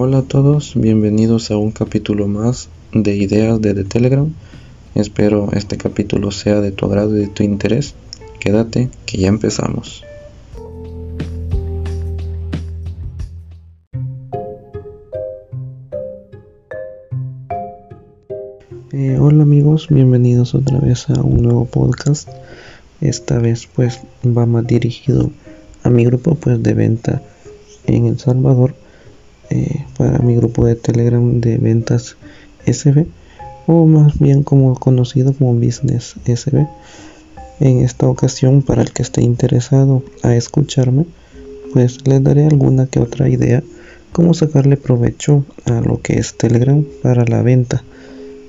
Hola a todos, bienvenidos a un capítulo más de Ideas de The Telegram. Espero este capítulo sea de tu agrado y de tu interés. Quédate, que ya empezamos. Eh, hola amigos, bienvenidos otra vez a un nuevo podcast. Esta vez pues va más dirigido a mi grupo pues de venta en El Salvador eh, para mi grupo de Telegram de ventas SB o más bien como conocido como Business SB. En esta ocasión, para el que esté interesado a escucharme, pues les daré alguna que otra idea cómo sacarle provecho a lo que es Telegram para la venta,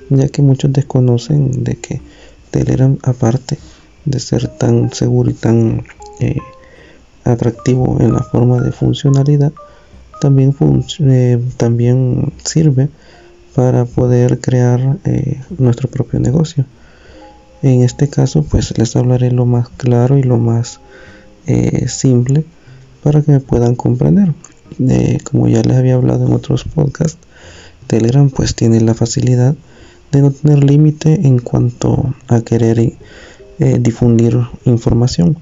ya que muchos desconocen de que Telegram aparte de ser tan seguro y tan eh, atractivo en la forma de funcionalidad, también, eh, también sirve para poder crear eh, nuestro propio negocio. En este caso, pues les hablaré lo más claro y lo más eh, simple para que me puedan comprender. como ya les había hablado en otros podcasts, Telegram pues tiene la facilidad de no tener límite en cuanto a querer difundir información.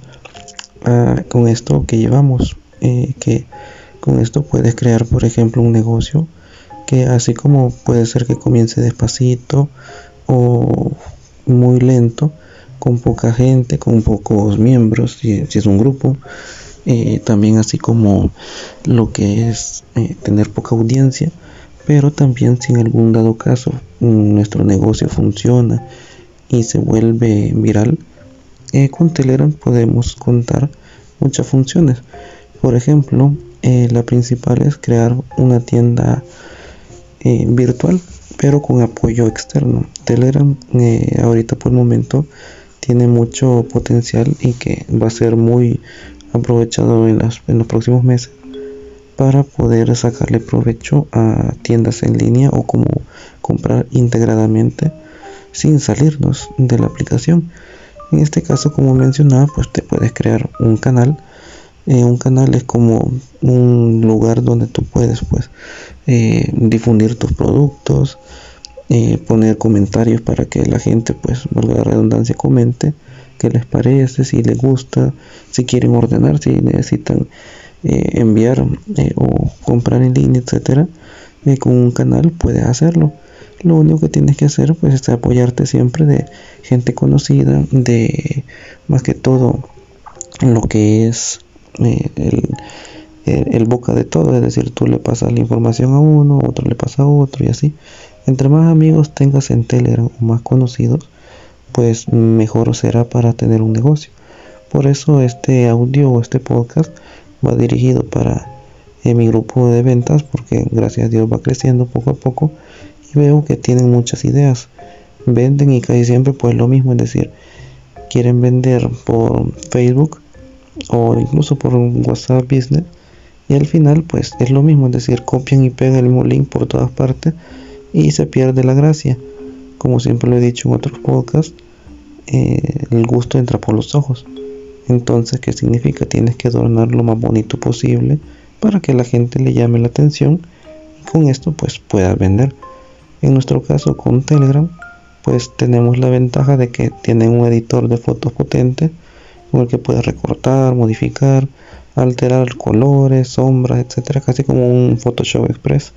Ah, con esto que llevamos, que con esto puedes crear, por ejemplo, un negocio que así como puede ser que comience despacito o muy lento, con poca gente, con pocos miembros, si, es un grupo, eh, también así como lo que es eh, tener poca audiencia, pero también si en algún dado caso nuestro negocio funciona y se vuelve viral, eh, con Telegram podemos contar muchas funciones. Por ejemplo, eh, la principal es crear una tienda eh, virtual, pero con apoyo externo. Telegram eh, ahorita por el momento tiene mucho potencial y que va a ser muy aprovechado en, en los próximos meses para poder sacarle provecho a tiendas en línea o como comprar integradamente sin salirnos de la aplicación. En este caso, como mencionaba, pues te puedes crear un canal eh, un canal es como un lugar donde tú puedes pues eh, difundir tus productos eh, poner comentarios para que la gente pues valga la redundancia comente qué les parece si les gusta si quieren ordenar si necesitan enviar o comprar en línea etcétera con un canal puedes hacerlo. Lo único que tienes que hacer pues es apoyarte siempre de gente conocida de más que todo lo que es el, el, boca de todo, es decir, tú le pasas la información a uno, otro le pasa a otro y así. Entre más amigos tengas en Telegram o más conocidos, pues mejor será para tener un negocio. Por eso este audio o este podcast va dirigido para eh, mi grupo de ventas porque gracias a Dios va creciendo poco a poco y veo que tienen muchas ideas. Venden y casi siempre pues lo mismo, es decir, quieren vender por Facebook o incluso por un WhatsApp Business y al final pues es lo mismo, es decir, copian y pegan el mismo link por todas partes y se pierde la gracia. Como siempre lo he dicho en otros podcasts, eh, el gusto entra por los ojos. Entonces, ¿qué significa? Tienes que adornar lo más bonito posible para que la gente le llame la atención y con esto pues puedas vender. En nuestro caso con Telegram pues tenemos la ventaja de que tienen un editor de fotos potente con el que puedes recortar, modificar, alterar colores, sombras, etcétera, casi como un Photoshop Express.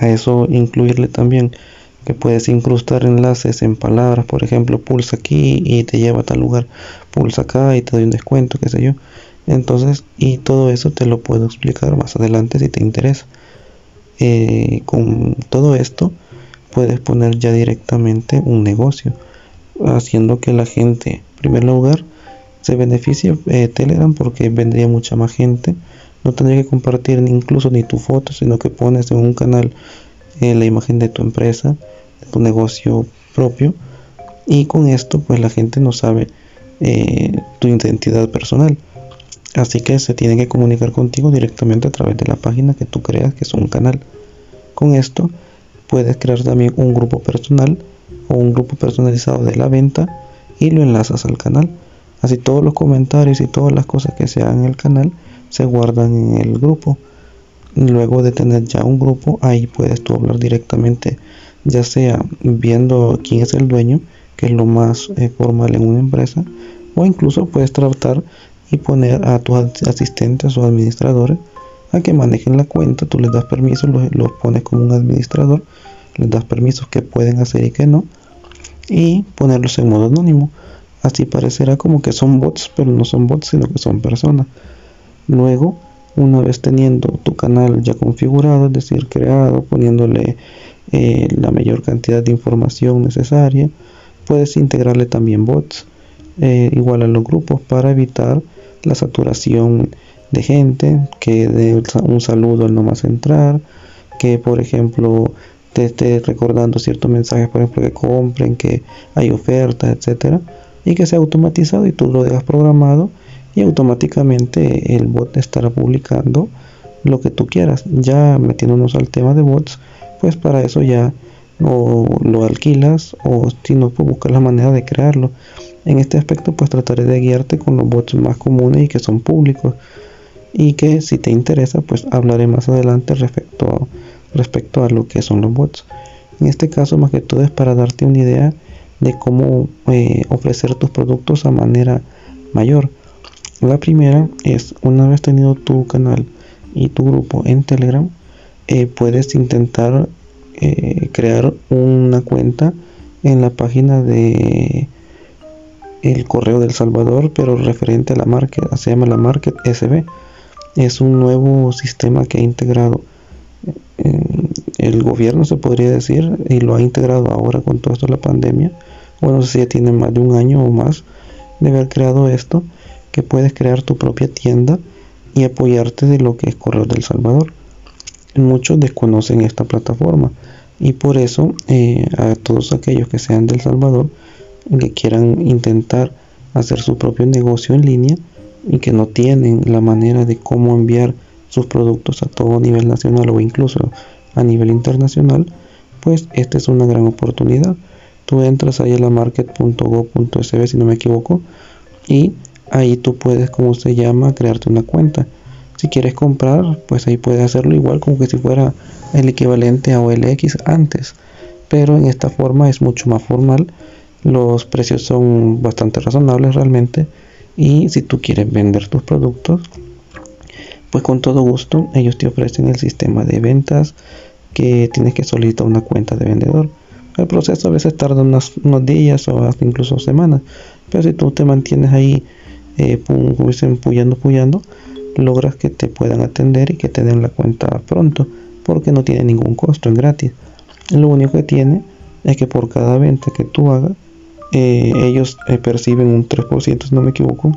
A eso incluirle también que puedes incrustar enlaces en palabras, por ejemplo, pulsa aquí y te lleva a tal lugar, pulsa acá y te doy un descuento, qué sé yo. Entonces, y todo eso te lo puedo explicar más adelante si te interesa. Eh, con todo esto puedes poner ya directamente un negocio, haciendo que la gente, en primer lugar, se beneficia eh, Telegram porque vendría mucha más gente. No tendría que compartir ni incluso ni tu foto, sino que pones en un canal eh, la imagen de tu empresa, de tu negocio propio. Y con esto, pues la gente no sabe eh, tu identidad personal. Así que se tiene que comunicar contigo directamente a través de la página que tú creas que es un canal. Con esto puedes crear también un grupo personal o un grupo personalizado de la venta y lo enlazas al canal. Así todos los comentarios y todas las cosas que se hagan en el canal se guardan en el grupo. luego de tener ya un grupo, ahí puedes tú hablar directamente, ya sea viendo quién es el dueño, que es lo más eh, formal en una empresa, o incluso puedes tratar y poner a tus asistentes o administradores a que manejen la cuenta, tú les das permisos, los, los pones como un administrador, les das permisos que pueden hacer y que no, y ponerlos en modo anónimo. Así parecerá como que son bots, pero no son bots, sino que son personas. Luego, una vez teniendo tu canal ya configurado, es decir, creado, poniéndole eh, la mayor cantidad de información necesaria, puedes integrarle también bots eh, igual a los grupos para evitar la saturación de gente, que dé un saludo al nomás entrar, que por ejemplo te esté recordando ciertos mensajes, por ejemplo, que compren, que hay ofertas, etcétera, y que sea automatizado y tú lo dejas programado y automáticamente el bot estará publicando lo que tú quieras. Ya metiéndonos al tema de bots, pues para eso ya o lo alquilas o si no, pues buscar la manera de crearlo. En este aspecto, pues trataré de guiarte con los bots más comunes y que son públicos y que si te interesa, pues hablaré más adelante respecto respecto a lo que son los bots. En este caso, más que todo es para darte una idea de cómo eh, ofrecer tus productos a manera mayor. La primera es una vez tenido tu canal y tu grupo en Telegram, eh, puedes intentar eh, crear una cuenta en la página de el correo del Salvador, pero referente a la market, se llama la Market SB. Es un nuevo sistema que ha integrado el gobierno, se podría decir, y lo ha integrado ahora con todo esto de la pandemia. Bueno, si ya tiene más de un año o más de haber creado esto que puedes crear tu propia tienda y apoyarte de lo que es Correo del Salvador. Muchos desconocen esta plataforma y por eso eh, a todos aquellos que sean del Salvador que quieran intentar hacer su propio negocio en línea y que no tienen la manera de cómo enviar sus productos a todo nivel nacional o incluso a nivel internacional, pues esta es una gran oportunidad. Tú entras ahí a la si no me equivoco y ahí tú puedes, como se llama, crearte una cuenta. Si quieres comprar, pues ahí puedes hacerlo igual como que si fuera el equivalente a OLX antes. Pero en esta forma es mucho más formal. Los precios son bastante razonables realmente. Y si tú quieres vender tus productos, pues con todo gusto ellos te ofrecen el sistema de ventas que tienes que solicitar una cuenta de vendedor. El proceso a veces tarda unos, unos días o incluso semanas, pero si tú te mantienes ahí eh, puyando, logras que te puedan atender y que te den la cuenta pronto, porque no tiene ningún costo, en gratis. Lo único que tiene es que por cada venta que tú hagas, eh, ellos eh, perciben un 3%, si no me equivoco,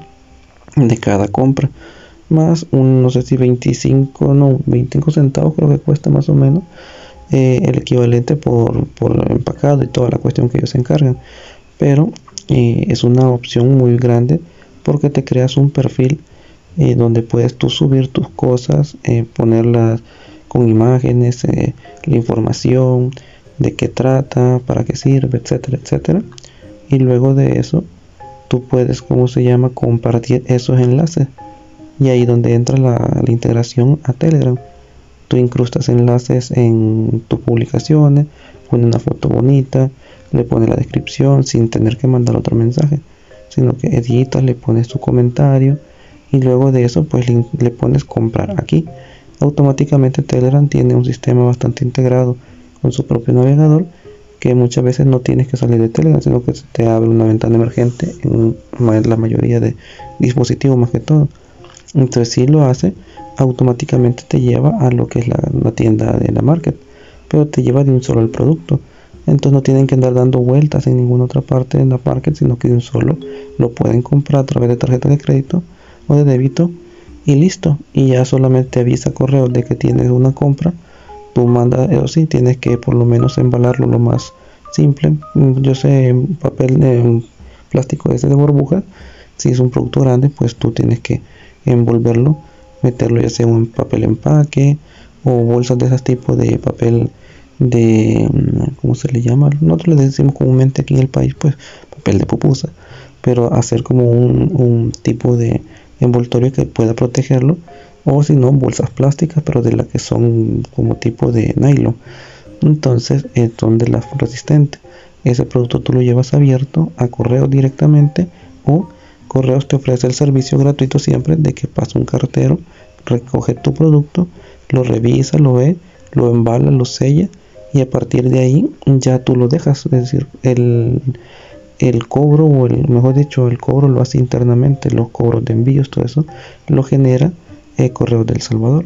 de cada compra, más un, no sé si 25, no, 25 centavos creo que cuesta más o menos, el equivalente por, por empacado y toda la cuestión que ellos se encargan. Pero es una opción muy grande porque te creas un perfil eh, donde puedes tú subir tus cosas, eh, ponerlas con imágenes, eh, la información, de qué trata, para qué sirve, etcétera, etcétera. Y luego de eso, tú puedes, como se llama, compartir esos enlaces. Y ahí donde entra la integración a Telegram. Tú incrustas enlaces en tus publicaciones, pones una foto bonita, le pones la descripción sin tener que mandar otro mensaje sino que editas, le pones tu comentario y luego de eso pues le, pones comprar aquí. Automáticamente Telegram tiene un sistema bastante integrado con su propio navegador que muchas veces no tienes que salir de Telegram, sino que te abre una ventana emergente en la mayoría de dispositivos más que todo. Entonces si lo hace, automáticamente te lleva a lo que es la, tienda de la market, pero te lleva de un solo el producto. Entonces no tienen que andar dando vueltas en ninguna otra parte de la market sino que de un solo lo pueden comprar a través de tarjeta de crédito o de débito y listo. Y ya solamente avisa correo de que tienes una compra. Tú mandas eso sí tienes que por lo menos embalarlo lo más simple. Yo sé papel en plástico ese de burbuja si es un producto grande pues tú tienes que envolverlo meterlo ya sea en papel empaque o bolsas de ese tipo de papel de, ¿cómo se le llama? Nosotros le decimos comúnmente aquí en el país, pues papel de pupusa, pero hacer como un, un tipo de envoltorio que pueda protegerlo o si no bolsas plásticas pero de las que son como tipo de nylon entonces eh, son de las resistentes ese producto tú lo llevas abierto a correo directamente o correos te ofrece el servicio gratuito siempre de que pasa un cartero recoge tu producto lo revisa lo ve lo embala lo sella y a partir de ahí ya tú lo dejas. Es decir el el cobro o el mejor dicho el cobro lo hace internamente los cobros de envíos todo eso lo genera eh, correo del Salvador.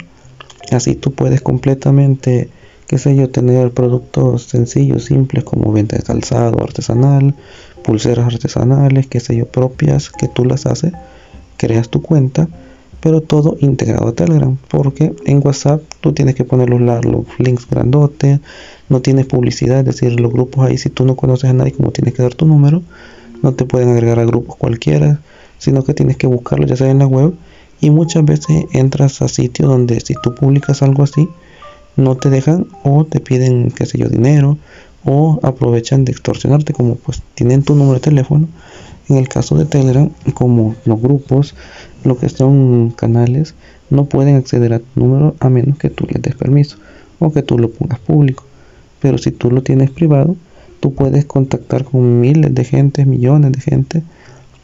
Así tú puedes completamente qué sé yo tener productos sencillos simples como venta de calzado artesanal pulseras artesanales qué sé yo propias que tú las haces creas tu cuenta pero todo integrado a Telegram porque en WhatsApp tú tienes que poner los, links grandotes no tienes publicidad, es decir, los grupos ahí si tú no conoces a nadie como tienes que dar tu número, no te pueden agregar a grupos cualquiera, sino que tienes que buscarlo ya sea en la web y muchas veces entras a sitios donde si tú publicas algo así, no te dejan o te piden, qué sé yo, dinero o aprovechan de extorsionarte como pues tienen tu número de teléfono. En el caso de Telegram, como los grupos, lo que son canales, no pueden acceder a tu número a menos que tú les des permiso o que tú lo pongas público pero si tú lo tienes privado, tú puedes contactar con miles de gente, millones de gente,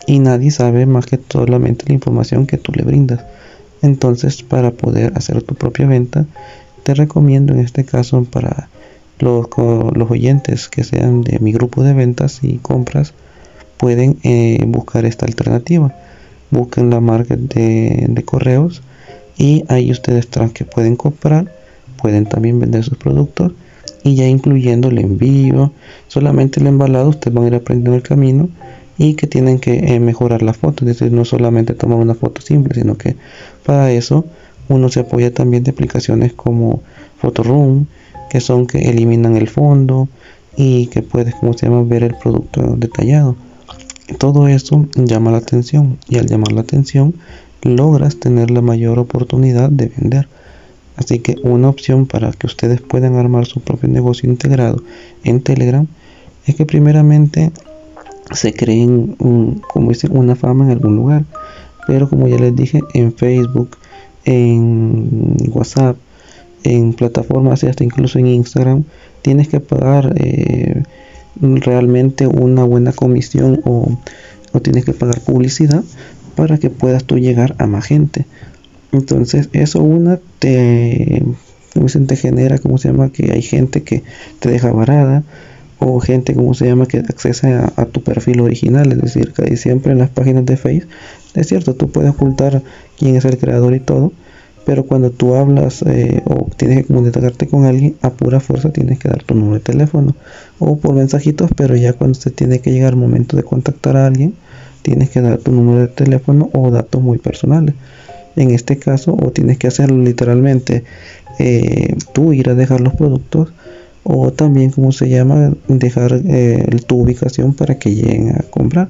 y nadie sabe más que solamente la información que tú le brindas. Entonces, para poder hacer tu propia venta, te recomiendo en este caso para los, los oyentes que sean de mi grupo de ventas y compras, pueden eh, buscar esta alternativa. Busquen la marca de, correos y ahí ustedes que pueden comprar, pueden también vender sus productos y ya incluyendo el envío, solamente el embalado, ustedes van a ir aprendiendo el camino y que tienen que eh, mejorar la foto, es decir, no solamente tomar una foto simple, sino que para eso uno se apoya también de aplicaciones como Photoroom, que son que eliminan el fondo y que puedes, como se llama, ver el producto detallado. Todo eso llama la atención y al llamar la atención logras tener la mayor oportunidad de vender. Así que una opción para que ustedes puedan armar su propio negocio integrado en Telegram es que primeramente se creen como dicen, una fama en algún lugar. Pero como ya les dije, en Facebook, en WhatsApp, en plataformas y hasta incluso en Instagram, tienes que pagar eh, realmente una buena comisión o, tienes que pagar publicidad para que puedas tú llegar a más gente. Entonces, eso una te, te genera, como se llama, que hay gente que te deja varada o gente, como se llama, que accesa a, tu perfil original, es decir, que siempre en las páginas de Facebook, es cierto, tú puedes ocultar quién es el creador y todo, pero cuando tú hablas eh, o tienes que comunicarte con alguien, a pura fuerza tienes que dar tu número de teléfono o por mensajitos, pero ya cuando se tiene que llegar el momento de contactar a alguien, tienes que dar tu número de teléfono o datos muy personales. En este caso o tienes que hacerlo literalmente eh, tú ir a dejar los productos o también como se llama dejar eh, tu ubicación para que lleguen a comprar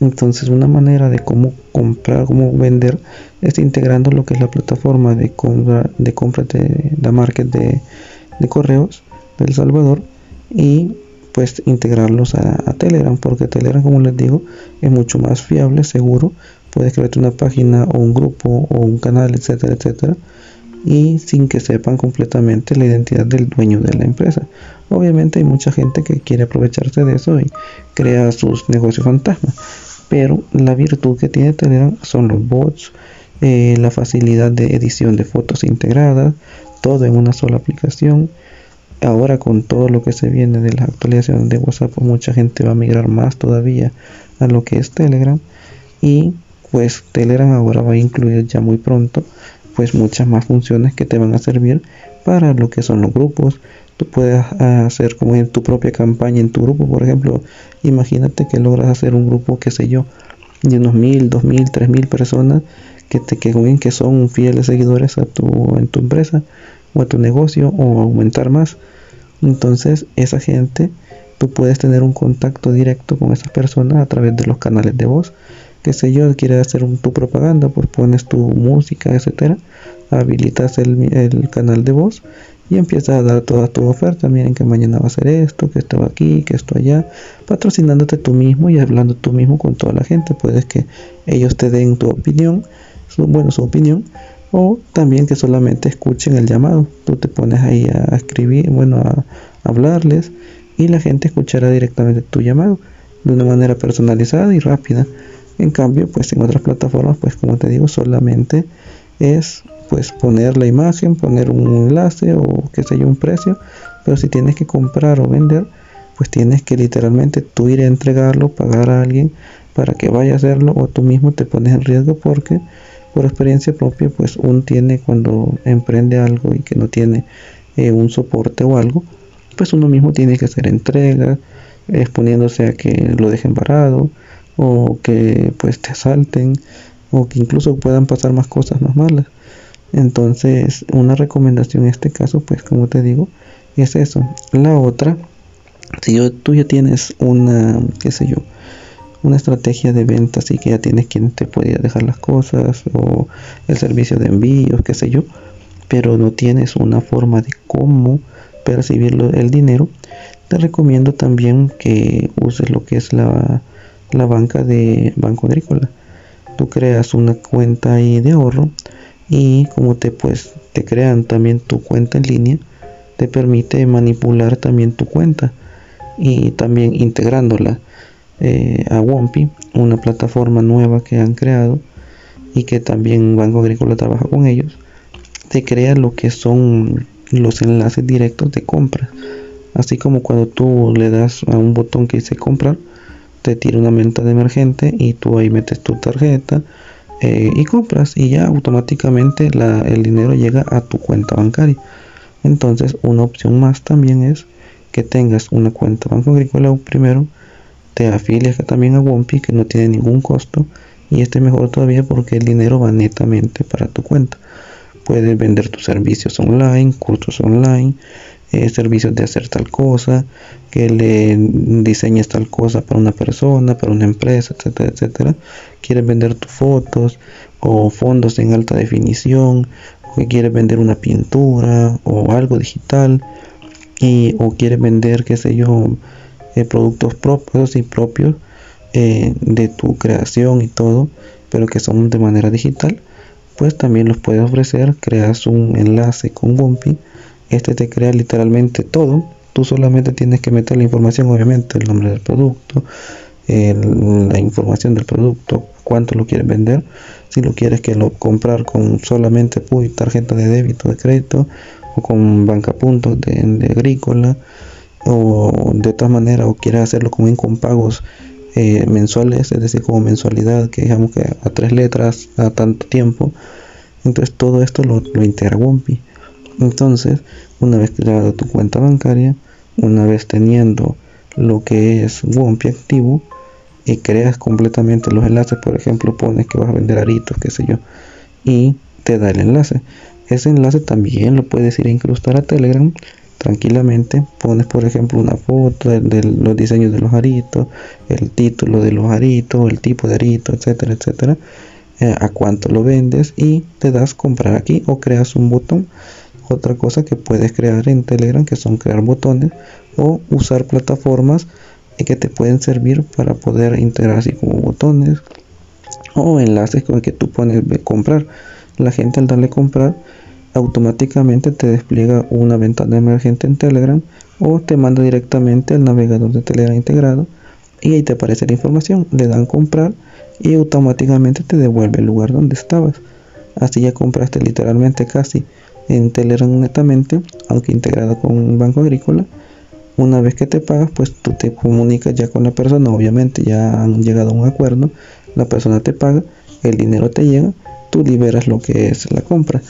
entonces una manera de cómo comprar cómo vender es integrando lo que es la plataforma de compra de compra de la market de, correos del Salvador y pues integrarlos a, Telegram porque Telegram como les digo es mucho más fiable seguro puedes crearte una página o un grupo o un canal, etcétera, etcétera, y sin que sepan completamente la identidad del dueño de la empresa. Obviamente hay mucha gente que quiere aprovecharse de eso y crea sus negocios fantasmas, pero la virtud que tiene Telegram son los bots, eh, la facilidad de edición de fotos integradas, todo en una sola aplicación. Ahora con todo lo que se viene de las actualizaciones de WhatsApp, pues mucha gente va a migrar más todavía a lo que es Telegram y pues Telegram ahora va a incluir ya muy pronto pues muchas más funciones que te van a servir para lo que son los grupos tú puedes hacer como en tu propia campaña en tu grupo por ejemplo imagínate que logras hacer un grupo qué sé yo de unos mil dos mil tres mil personas que te que, que son fieles seguidores a tu en tu empresa o a tu negocio o aumentar más. Entonces esa gente tú puedes tener un contacto directo con esas personas a través de los canales de voz. Qué sé yo, quieres hacer tu propaganda, pues pones tu música, etcétera, habilitas el, canal de voz y empiezas a dar toda tu oferta. Miren que mañana va a ser esto, que esto aquí, que esto allá, patrocinándote tú mismo y hablando tú mismo con toda la gente. Puedes que ellos te den tu opinión, su, bueno, su opinión, o también que solamente escuchen el llamado. Tú te pones ahí a escribir, bueno, a hablarles y la gente escuchará directamente tu llamado de una manera personalizada y rápida. En cambio, pues en otras plataformas, pues como te digo, solamente es pues poner la imagen, poner un enlace o qué sé yo, un precio, pero si tienes que comprar o vender, pues tienes que literalmente tú ir a entregarlo, pagar a alguien para que vaya a hacerlo o tú mismo te pones en riesgo porque por experiencia propia pues uno tiene cuando emprende algo y que no tiene eh, un soporte o algo pues uno mismo tiene que hacer entregas exponiéndose a que lo dejen parado o que pues te asalten o que incluso puedan pasar más cosas más malas entonces una recomendación en este caso pues como te digo es eso la otra si tú ya tienes una qué sé yo una estrategia de ventas y que ya tienes quien te puede dejar las cosas o el servicio de envíos, qué sé yo, pero no tienes una forma de cómo percibir el dinero, te recomiendo también que uses lo que es la, la banca de Banco Agrícola. Tú creas una cuenta ahí de ahorro y como te pues te crean también tu cuenta en línea, te permite manipular también tu cuenta y también integrándola eh, a Wompi, una plataforma nueva que han creado y que también Banco Agrícola trabaja con ellos, te crea lo que son los enlaces directos de compra. Así como cuando tú le das a un botón que dice comprar, te tira una venta de emergente y tú ahí metes tu tarjeta eh, y compras y ya automáticamente el dinero llega a tu cuenta bancaria. Entonces una opción más también es que tengas una cuenta Banco Agrícola primero te afilias también a Wompi que no tiene ningún costo y este mejor todavía porque el dinero va netamente para tu cuenta. Puedes vender tus servicios online, cursos online, eh, servicios de hacer tal cosa, que le diseñes tal cosa para una persona, para una empresa, etcétera, etcétera. Quieres vender tus fotos o fondos en alta definición, que quieres vender una pintura o algo digital y o quieres vender, qué sé yo, productos propios y propios eh, de tu creación y todo, pero que son de manera digital, pues también los puedes ofrecer. Creas un enlace con Wompi, este te crea literalmente todo. Tú solamente tienes que meter la información, obviamente, el nombre del producto, la información del producto, cuánto lo quieres vender, si lo quieres que lo comprar con solamente PUI, tarjeta de débito, de crédito o con banca puntos de, agrícola o de otra manera o quieres hacerlo como con pagos eh, mensuales, es decir, como mensualidad, que digamos que a tres letras, a tanto tiempo, entonces todo esto lo, lo integra Wompi. Entonces, una vez creada tu cuenta bancaria, una vez teniendo lo que es Wompi activo y creas completamente los enlaces, por ejemplo, pones que vas a vender aritos, qué sé yo, y te da el enlace. Ese enlace también lo puedes ir a incrustar a Telegram tranquilamente pones por ejemplo una foto de, los diseños de los aritos el título de los aritos el tipo de arito etcétera etcétera eh, a cuánto lo vendes y te das comprar aquí o creas un botón otra cosa que puedes crear en telegram que son crear botones o usar plataformas que te pueden servir para poder integrar así como botones o enlaces con el que tú pones comprar. La gente al darle comprar automáticamente te despliega una ventana emergente en Telegram o te manda directamente al navegador de Telegram integrado y ahí te aparece la información, le dan comprar y automáticamente te devuelve el lugar donde estabas. Así ya compraste literalmente casi en Telegram netamente, aunque integrado con un banco agrícola. Una vez que te pagas, pues tú te comunicas ya con la persona, obviamente ya han llegado a un acuerdo, la persona te paga, el dinero te llega, tú liberas lo que es la compra.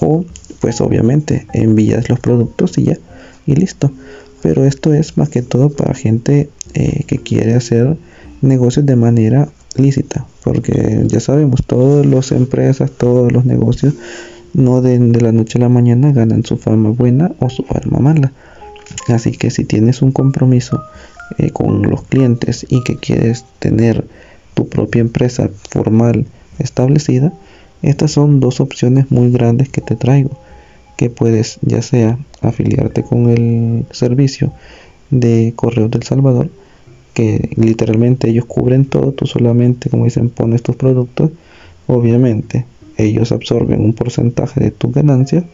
O pues obviamente envías los productos y ya y listo. Pero esto es más que todo para gente eh, que quiere hacer negocios de manera lícita porque ya sabemos todas las empresas todos los negocios no de, la noche a la mañana ganan su fama buena o su fama mala así que si tienes un compromiso eh, con los clientes y que quieres tener tu propia empresa formal establecida estas son dos opciones muy grandes que te traigo, que puedes ya sea afiliarte con el servicio de Correos del Salvador, que literalmente ellos cubren todo, tú solamente, como dicen, pones tus productos. Obviamente, ellos absorben un porcentaje de tu ganancia,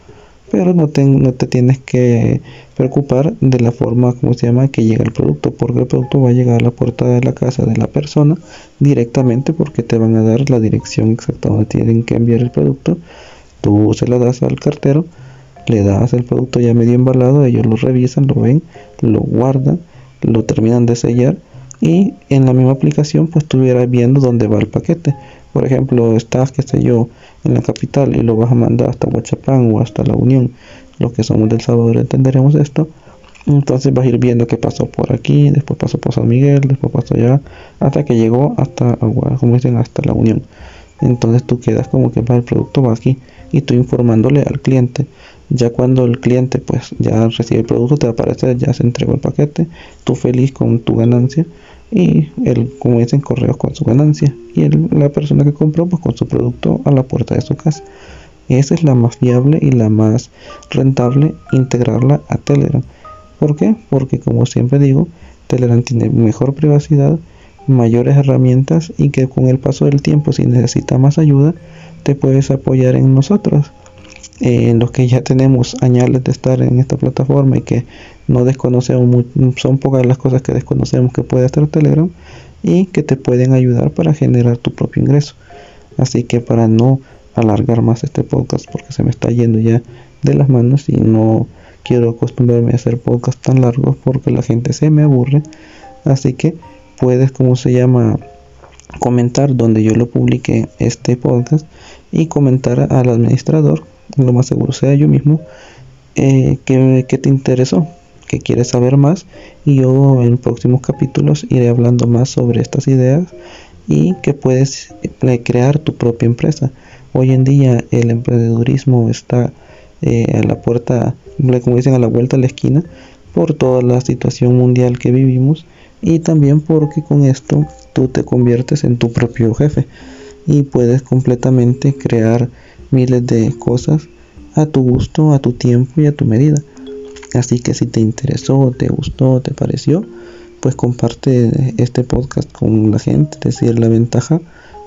pero no te, no te tienes que preocupar de la forma, como se llama, que llega el producto, porque el producto va a llegar a la puerta de la casa de la persona directamente porque te van a dar la dirección exacta donde tienen que enviar el producto. Tú se la das al cartero, le das el producto ya medio embalado, ellos lo revisan, lo ven, lo guardan, lo terminan de sellar y en la misma aplicación pues estuvieras viendo dónde va el paquete. Por ejemplo, estás, qué sé yo, en la capital y lo vas a mandar hasta Huachapán o hasta La Unión, los que somos del Salvador entenderemos esto. Entonces vas a ir viendo que pasó por aquí, después pasó por San Miguel, después pasó allá, hasta que llegó hasta, como dicen, hasta La Unión. Entonces tú quedas como que el producto va aquí y tú informándole al cliente. Ya cuando el cliente pues ya recibe el producto te aparece ya se entregó el paquete, tú feliz con tu ganancia y él, como dicen, correos con su ganancia y la persona que compró pues con su producto a la puerta de su casa. Esa es la más viable y la más rentable integrarla a Telegram. ¿Por qué? Porque como siempre digo, Telegram tiene mejor privacidad, mayores herramientas y que con el paso del tiempo si necesitas más ayuda te puedes apoyar en nosotros en los que ya tenemos añales de estar en esta plataforma y que no desconocemos, son pocas las cosas que desconocemos que puede hacer Telegram y que te pueden ayudar para generar tu propio ingreso. Así que para no alargar más este podcast porque se me está yendo ya de las manos y no quiero acostumbrarme a hacer podcasts tan largos porque la gente se me aburre. Así que puedes, como se llama, comentar donde yo lo publique este podcast y comentar al administrador lo más seguro sea yo mismo, eh, que, te interesó, que quieres saber más y yo en próximos capítulos iré hablando más sobre estas ideas y que puedes eh, crear tu propia empresa. Hoy en día el emprendedurismo está eh, a la puerta, como dicen, a la vuelta de la esquina por toda la situación mundial que vivimos y también porque con esto tú te conviertes en tu propio jefe y puedes completamente crear miles de cosas a tu gusto, a tu tiempo y a tu medida. Así que si te interesó, te gustó, te pareció, pues comparte este podcast con la gente, es decir, la ventaja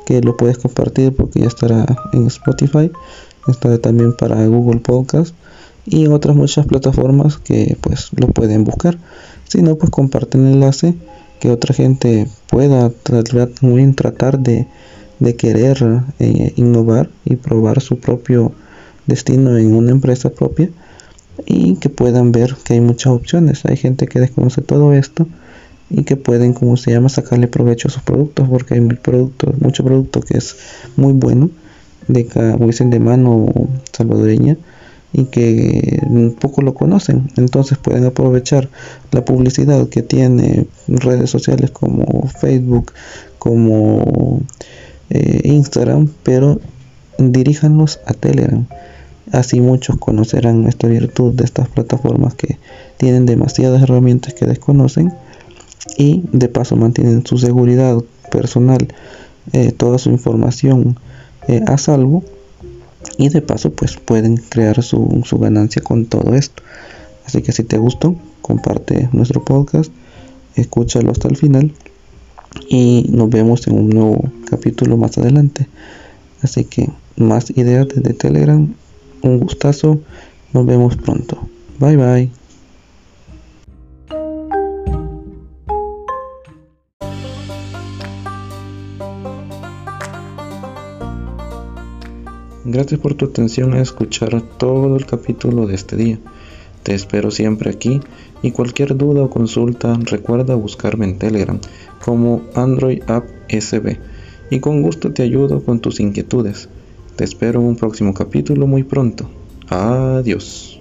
que lo puedes compartir porque ya estará en Spotify, estará también para Google Podcast y otras muchas plataformas que pues lo pueden buscar. Si no, pues comparte el enlace que otra gente pueda tratar de de querer eh, innovar y probar su propio destino en una empresa propia y que puedan ver que hay muchas opciones. Hay gente que desconoce todo esto y que pueden, como se llama, sacarle provecho a sus productos porque hay productos, mucho producto que es muy bueno, de, como dicen, de mano salvadoreña y que poco lo conocen. Entonces pueden aprovechar la publicidad que tiene redes sociales como Facebook, como eh, Instagram, pero diríjanlos a Telegram. Así muchos conocerán esta virtud de estas plataformas que tienen demasiadas herramientas que desconocen y de paso mantienen su seguridad personal, eh, toda su información eh, a salvo y de paso pues pueden crear su, su ganancia con todo esto. Así que si te gustó, comparte nuestro podcast, escúchalo hasta el final y nos vemos en un nuevo capítulo más adelante. Así que más ideas desde Telegram. Un gustazo. Nos vemos pronto. Bye bye. Gracias por tu atención a escuchar todo el capítulo de este día. Te espero siempre aquí y cualquier duda o consulta recuerda buscarme en Telegram como Android App SB y con gusto te ayudo con tus inquietudes. Te espero en un próximo capítulo muy pronto. Adiós.